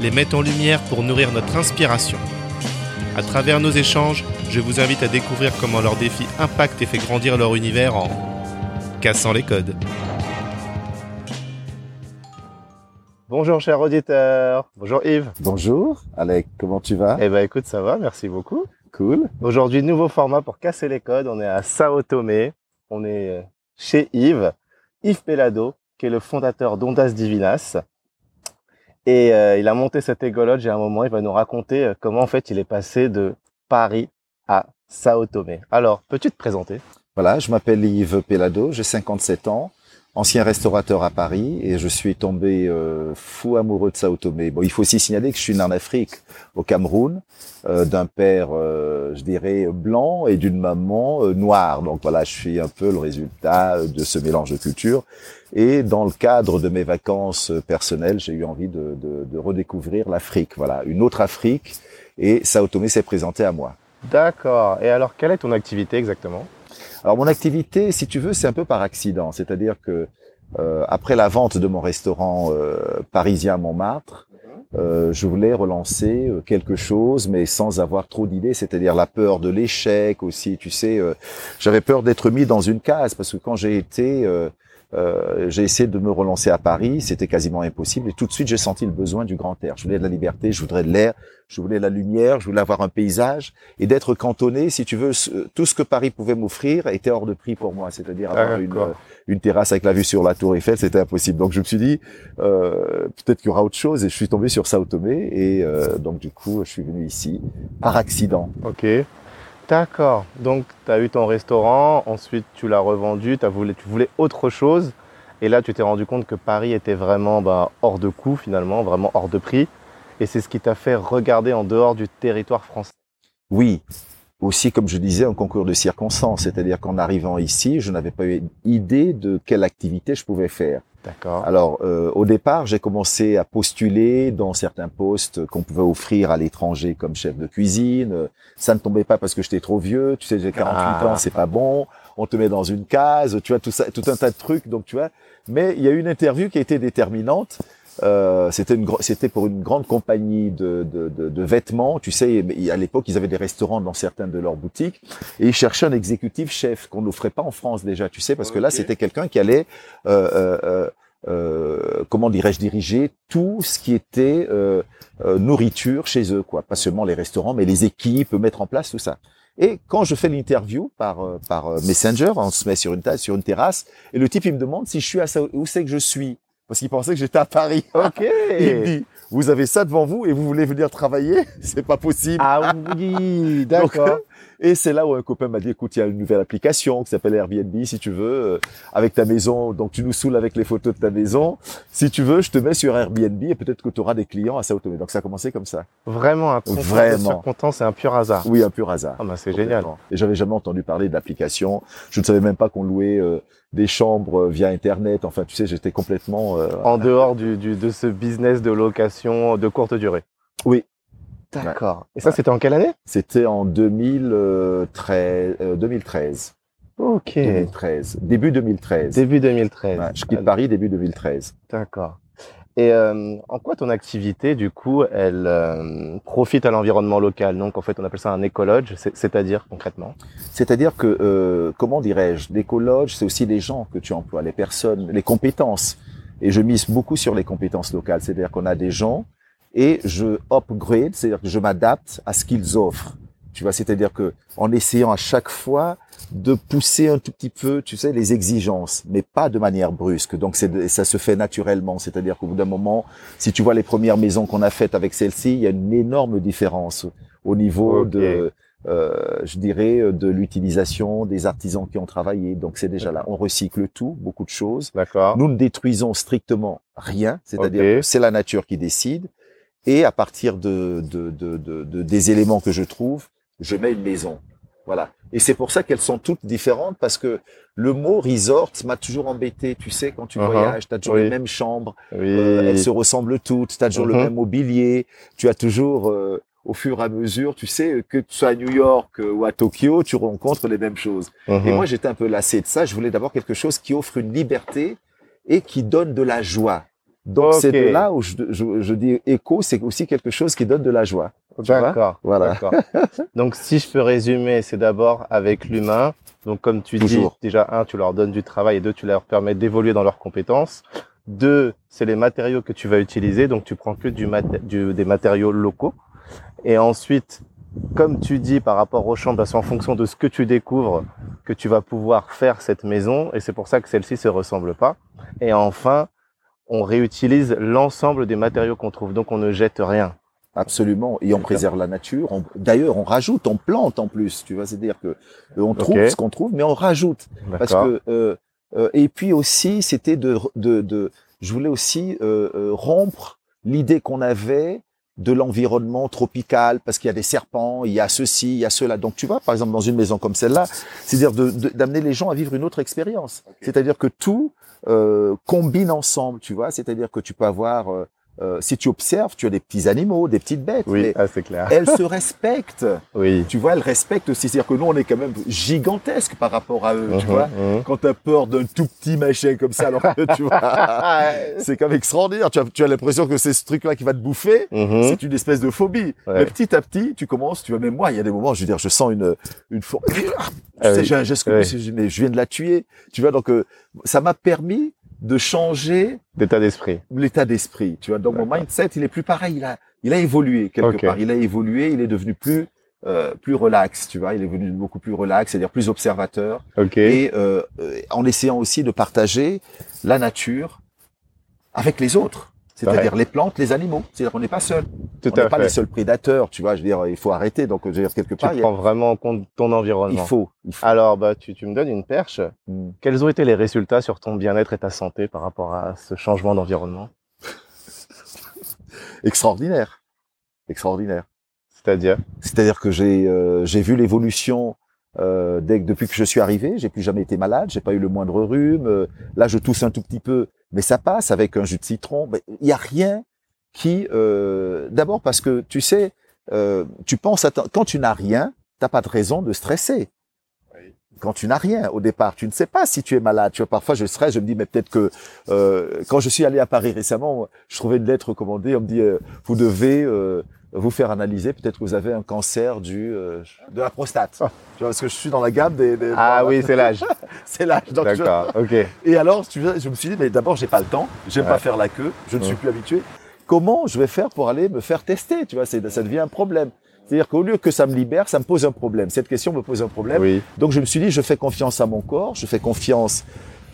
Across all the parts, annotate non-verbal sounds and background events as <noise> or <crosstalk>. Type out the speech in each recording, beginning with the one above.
les met en lumière pour nourrir notre inspiration. À travers nos échanges, je vous invite à découvrir comment leurs défis impactent et fait grandir leur univers en cassant les codes. Bonjour cher auditeur. Bonjour Yves. Bonjour Alec, comment tu vas? Eh ben écoute, ça va, merci beaucoup. Cool. Aujourd'hui, nouveau format pour casser les codes. On est à Sao Tomé. On est euh, chez Yves, Yves Pelado, qui est le fondateur d'Ondas Divinas. Et euh, il a monté cette égologe et à un moment, il va nous raconter euh, comment en fait il est passé de Paris à Sao Tomé. Alors, peux-tu te présenter? Voilà, je m'appelle Yves Pelado, j'ai 57 ans, ancien restaurateur à Paris et je suis tombé euh, fou amoureux de Sao Tomé. Bon, il faut aussi signaler que je suis né en Afrique, au Cameroun, d'un père, je dirais, blanc et d'une maman noire. Donc voilà, je suis un peu le résultat de ce mélange de cultures. Et dans le cadre de mes vacances personnelles, j'ai eu envie de, de, de redécouvrir l'Afrique. Voilà, une autre Afrique. Et Sao Tomé s'est présenté à moi. D'accord. Et alors, quelle est ton activité exactement? Alors, mon activité, si tu veux, c'est un peu par accident. C'est-à-dire que euh, après la vente de mon restaurant euh, parisien Montmartre, euh, je voulais relancer euh, quelque chose, mais sans avoir trop d'idées, c'est-à-dire la peur de l'échec aussi. Tu sais, euh, j'avais peur d'être mis dans une case parce que quand j'ai été euh, j'ai essayé de me relancer à Paris, c'était quasiment impossible. Et tout de suite, j'ai senti le besoin du grand air. Je voulais de la liberté, je voudrais de l'air, je voulais de la lumière, je voulais avoir un paysage et d'être cantonné. Si tu veux, tout ce que Paris pouvait m'offrir était hors de prix pour moi. C'est-à-dire avoir une, une, terrasse avec la vue sur la Tour Eiffel, c'était impossible. Donc je me suis dit, euh, peut-être qu'il y aura autre chose. Et je suis tombé sur Sao Tomé. Et euh, donc du coup, je suis venu ici par accident. Ok. D'accord. Donc, tu as eu ton restaurant, ensuite tu l'as revendu, as voulu, tu voulais autre chose. Et là, tu t'es rendu compte que Paris était vraiment bah, hors de coût finalement, vraiment hors de prix. Et c'est ce qui t'a fait regarder en dehors du territoire français. Oui. Aussi, comme je disais, un concours de circonstances. C'est-à-dire qu'en arrivant ici, je n'avais pas eu idée de quelle activité je pouvais faire. D'accord. Alors, euh, au départ, j'ai commencé à postuler dans certains postes qu'on pouvait offrir à l'étranger comme chef de cuisine. Ça ne tombait pas parce que j'étais trop vieux. Tu sais, j'ai 48 ah. ans, c'est pas bon. On te met dans une case. Tu vois tout ça, tout un tas de trucs. Donc, tu vois. Mais il y a eu une interview qui a été déterminante. Euh, c'était une c'était pour une grande compagnie de, de, de, de, vêtements. Tu sais, à l'époque, ils avaient des restaurants dans certaines de leurs boutiques et ils cherchaient un exécutif chef qu'on n'offrait pas en France déjà. Tu sais, parce que là, c'était quelqu'un qui allait euh, euh, euh, comment dirais-je diriger tout ce qui était euh, euh, nourriture chez eux, quoi. Pas seulement les restaurants, mais les équipes, mettre en place tout ça. Et quand je fais l'interview par par Messenger, on se met sur une table, sur une terrasse, et le type il me demande si je suis à où c'est que je suis parce qu'il pensait que j'étais à Paris. <laughs> Ok. il me dit, vous avez ça devant vous et vous voulez venir travailler? <laughs> C'est pas possible. Ah oui, <laughs> d'accord. Et c'est là où un copain m'a dit, écoute, il y a une nouvelle application qui s'appelle Airbnb, si tu veux, euh, avec ta maison. Donc, tu nous saoules avec les photos de ta maison. Si tu veux, je te mets sur Airbnb et peut-être que tu auras des clients à Sao Tomé. Donc, ça a commencé comme ça. Vraiment, un Vraiment. content, c'est un pur hasard. Oui, un pur hasard. Ah, bah, c'est génial. Et j'avais jamais entendu parler d'application. Je ne savais même pas qu'on louait euh, des chambres via Internet. Enfin, tu sais, j'étais complètement... Euh, en dehors du, du, de ce business de location de courte durée. Oui, D'accord. Et ça, c'était en quelle année? C'était en 2013. 2013. Ok. 2013. Début 2013. Début 2013. Ouais, je quitte Paris début 2013. D'accord. Et euh, en quoi ton activité, du coup, elle euh, profite à l'environnement local? Donc, en fait, on appelle ça un écologe, c'est-à-dire concrètement? C'est-à-dire que, euh, comment dirais-je, l'écologe, c'est aussi les gens que tu emploies, les personnes, les compétences. Et je mise beaucoup sur les compétences locales. C'est-à-dire qu'on a des gens et je upgrade, c'est-à-dire que je m'adapte à ce qu'ils offrent. Tu vois, c'est-à-dire que en essayant à chaque fois de pousser un tout petit peu, tu sais, les exigences, mais pas de manière brusque. Donc c'est, ça se fait naturellement. C'est-à-dire qu'au bout d'un moment, si tu vois les premières maisons qu'on a faites avec celle-ci, il y a une énorme différence au niveau de, euh, je dirais, de l'utilisation des artisans qui ont travaillé. Donc c'est déjà là. On recycle tout, beaucoup de choses. D'accord. Nous ne détruisons strictement rien. C'est-à-dire que c'est la nature qui décide. Et à partir de, de, de, de, des éléments que je trouve, je mets une maison. Voilà. Et c'est pour ça qu'elles sont toutes différentes parce que le mot resort m'a toujours embêté. Tu sais, quand tu Uh-huh. voyages, tu as toujours Oui. les mêmes chambres, Oui. euh, elles se ressemblent toutes, tu as toujours le Mhm. même mobilier, tu as toujours, euh, au fur et à mesure, tu sais, que tu sois à New York euh, ou à Tokyo, tu rencontres les mêmes choses. Mhm. Et moi, j'étais un peu lassé de ça. Je voulais d'abord quelque chose qui offre une liberté et qui donne de la joie. Donc, c'est de là où je, je, je dis écho, c'est aussi quelque chose qui donne de la joie. D'accord. Voilà. <laughs> Donc, si je peux résumer, c'est d'abord avec l'humain. Donc, comme tu Toujours. dis, déjà, un, tu leur donnes du travail et deux, tu leur permets d'évoluer dans leurs compétences. Deux, c'est les matériaux que tu vas utiliser. Donc, tu prends que du, mat- du- des matériaux locaux. Et ensuite, comme tu dis par rapport aux chambres, bah, c'est en fonction de ce que tu découvres que tu vas pouvoir faire cette maison. Et c'est pour ça que celle-ci se ressemble pas. Et enfin, on réutilise l'ensemble des matériaux qu'on trouve. Donc, on ne jette rien. Absolument. Et on préserve la nature. On- D'ailleurs, on rajoute, on plante en plus. Tu vois, c'est-à-dire que euh, on trouve ce qu'on trouve, mais on rajoute. Parce que euh, euh, et puis aussi, c'était de, de, de, je voulais aussi euh, euh, rompre l'idée qu'on avait de l'environnement tropical, parce qu'il y a des serpents, il y a ceci, il y a cela. Donc tu vois, par exemple, dans une maison comme celle-là, c'est-à-dire de- de- d'amener les gens à vivre une autre expérience. C'est-à-dire que tout euh, combine ensemble, tu vois. C'est-à-dire que tu peux avoir, euh, euh, si tu observes, tu as des petits animaux, des petites bêtes, Oui, ah, c'est clair. elles se respectent. <laughs> Oui. Tu vois, elles respectent aussi. C'est-à-dire que nous, on est quand même gigantesque par rapport à eux, tu Mhm, vois mhm. quand t'as peur d'un tout petit machin comme ça, alors que tu vois, <laughs> <laughs> c'est quand même extraordinaire. Tu as, tu as l'impression que c'est ce truc-là qui va te bouffer. Mhm. C'est une espèce de phobie. Ouais. Mais petit à petit, tu commences, tu vois, même moi, il y a des moments, je veux dire, je sens une, une. Tu Ah sais, oui. j'ai un geste comme dis, mais je viens de la tuer. Tu vois, donc, euh, ça m'a permis de changer D'état d'esprit. l'état d'esprit. Tu vois, donc mon mindset, il est plus pareil. Il a, il a évolué quelque part. Il a évolué. Il est devenu plus, euh, plus relax. Tu vois, il est devenu beaucoup plus relax, c'est-à-dire plus observateur Ok. et euh, euh, en essayant aussi de partager la nature avec les autres, c'est-à-dire les plantes, les animaux. C'est-à-dire qu'on n'est pas seul. Tout on n'est pas les seuls prédateurs, tu vois. Je veux dire, il faut arrêter. Donc, je veux dire, quelque Tu part, a- prends vraiment en compte ton il environnement. faut, il faut. Alors, bah, tu, tu me donnes une perche. Mm. Quels ont été les résultats sur ton bien-être et ta santé par rapport à ce changement d'environnement? <laughs> Extraordinaire, extraordinaire. C'est-à-dire? C'est-à-dire que j'ai euh, j'ai vu l'évolution euh, dès que depuis que je suis arrivé. J'ai plus jamais été malade. J'ai pas eu le moindre rhume. Euh, là, je tousse un tout petit peu, mais ça passe avec un jus de citron. Il y a rien qui. euh, D'abord parce que tu sais, euh, tu penses à quand tu n'as rien, t'as pas de raison de stresser. Quand tu n'as rien au départ, tu ne sais pas si tu es malade. Tu vois, parfois je stresse, je me dis mais peut-être que euh, quand je suis allé à Paris récemment, je trouvais une lettre recommandée. On me dit euh, vous devez euh, vous faire analyser. Peut-être que vous avez un cancer du euh, de la prostate. Tu vois, parce que je suis dans la gamme des. des- Ah voilà. oui, c'est l'âge. <laughs> c'est l'âge. Je- D'accord. Ok. Et alors, tu vois, je me suis dit mais d'abord j'ai pas le temps. J'aime Ouais. pas faire la queue. Je ne suis plus habitué. Comment je vais faire pour aller me faire tester Tu vois, ça devient un problème. C'est-à-dire qu'au lieu que ça me libère, ça me pose un problème. Cette question me pose un problème. Oui. Donc je me suis dit, je fais confiance à mon corps, je fais confiance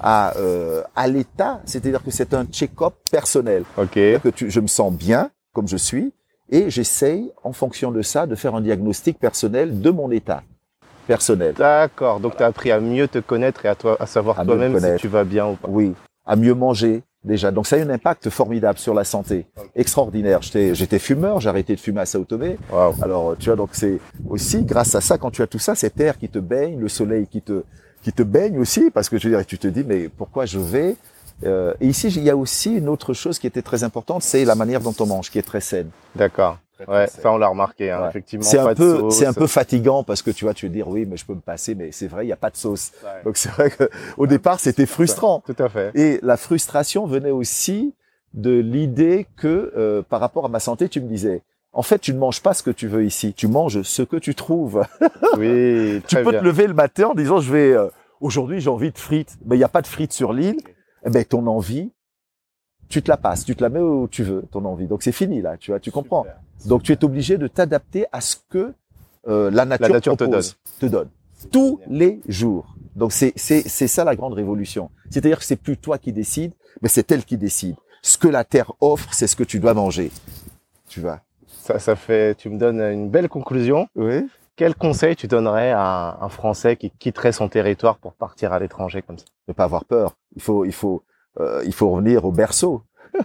à euh, à l'état, c'est-à-dire que c'est un check-up personnel. Ok. Que tu, je me sens bien comme je suis et j'essaye en fonction de ça de faire un diagnostic personnel de mon état personnel. D'accord. Donc, tu as appris à mieux te connaître et à, toi, à savoir toi-même me si tu vas bien ou pas. Oui, à mieux manger déjà. Donc ça a un impact formidable sur la santé, extraordinaire. J'étais fumeur, j'ai arrêté de fumer à Sao Tomé. Waouh. Alors tu vois donc c'est aussi grâce à ça quand tu as tout ça, cet air qui te baigne, le soleil qui te qui te baigne aussi parce que je veux dire tu te dis mais pourquoi je vais Euh, et ici il y a aussi une autre chose qui était très importante, c'est la manière dont on mange qui est très saine. D'accord. Ouais, ça on l'a remarqué, hein, Ouais. effectivement. C'est un peu c'est un peu fatigant parce que tu vois tu veux dire oui mais je peux me passer mais c'est vrai il y a pas de sauce. Ouais. Donc c'est vrai que au départ c'était frustrant. Tout à fait. Et la frustration venait aussi de l'idée que euh, par rapport à ma santé, tu me disais, en fait, tu ne manges pas ce que tu veux ici, tu manges ce que tu trouves. <laughs> Oui, tu très peux bien. te lever le matin en disant, je vais, euh, aujourd'hui, j'ai envie de frites. Mais il n'y a pas de frites sur l'île. Eh ben, ton envie, tu te la passes, tu te la mets où tu veux, ton envie. Donc c'est fini là, tu vois, tu comprends. Donc tu es obligé de t'adapter à ce que euh, la nature, nature te te donne tous les jours. Donc c'est c'est c'est ça la grande révolution. C'est-à-dire que c'est plus toi qui décides, mais c'est elle qui décide. Ce que la terre offre, c'est ce que tu dois manger. Tu vois. Ça, ça fait, tu me donnes une belle conclusion. Oui. Quel conseil tu donnerais à un Français qui quitterait son territoire pour partir à l'étranger comme ça? Ne pas avoir peur. Il faut il faut euh, il faut revenir au berceau. <laughs>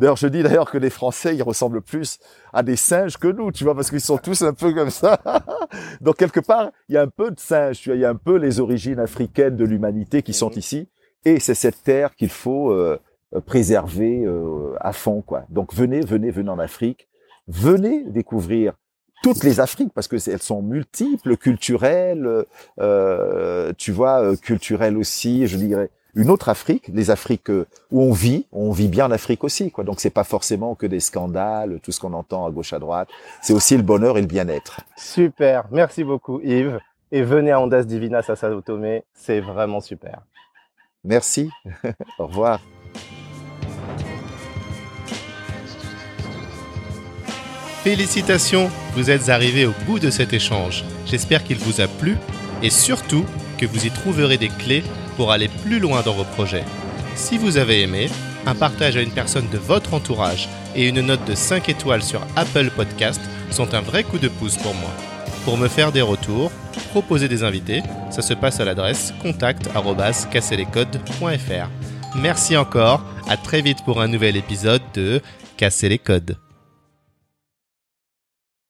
D'ailleurs, je dis d'ailleurs que les Français, ils ressemblent plus à des singes que nous, tu vois, parce qu'ils sont tous un peu comme ça. <laughs> Donc quelque part, il y a un peu de singes, tu vois, il y a un peu les origines africaines de l'humanité qui sont ici, et c'est cette terre qu'il faut euh, préserver euh, à fond, quoi. Donc venez, venez, venez en Afrique, venez découvrir toutes les Afriques parce que elles sont multiples, culturelles, euh, tu vois, culturelles aussi, je dirais une autre Afrique, les Afriques où on vit, on vit bien en Afrique aussi, quoi. Donc c'est pas forcément que des scandales, tout ce qu'on entend à gauche à droite. C'est aussi le bonheur et le bien-être. Super, merci beaucoup Yves. Et venez à Ondas Divinas à Sao Tomé, c'est vraiment super. Merci. <laughs> Au revoir. Félicitations, vous êtes arrivé au bout de cet échange. J'espère qu'il vous a plu et surtout que vous y trouverez des clés pour aller plus loin dans vos projets. Si vous avez aimé, un partage à une personne de votre entourage et une note de 5 étoiles sur Apple Podcast sont un vrai coup de pouce pour moi. Pour me faire des retours, proposer des invités, ça se passe à l'adresse contact@casserlescodes.fr. Merci encore, à très vite pour un nouvel épisode de Casser les codes.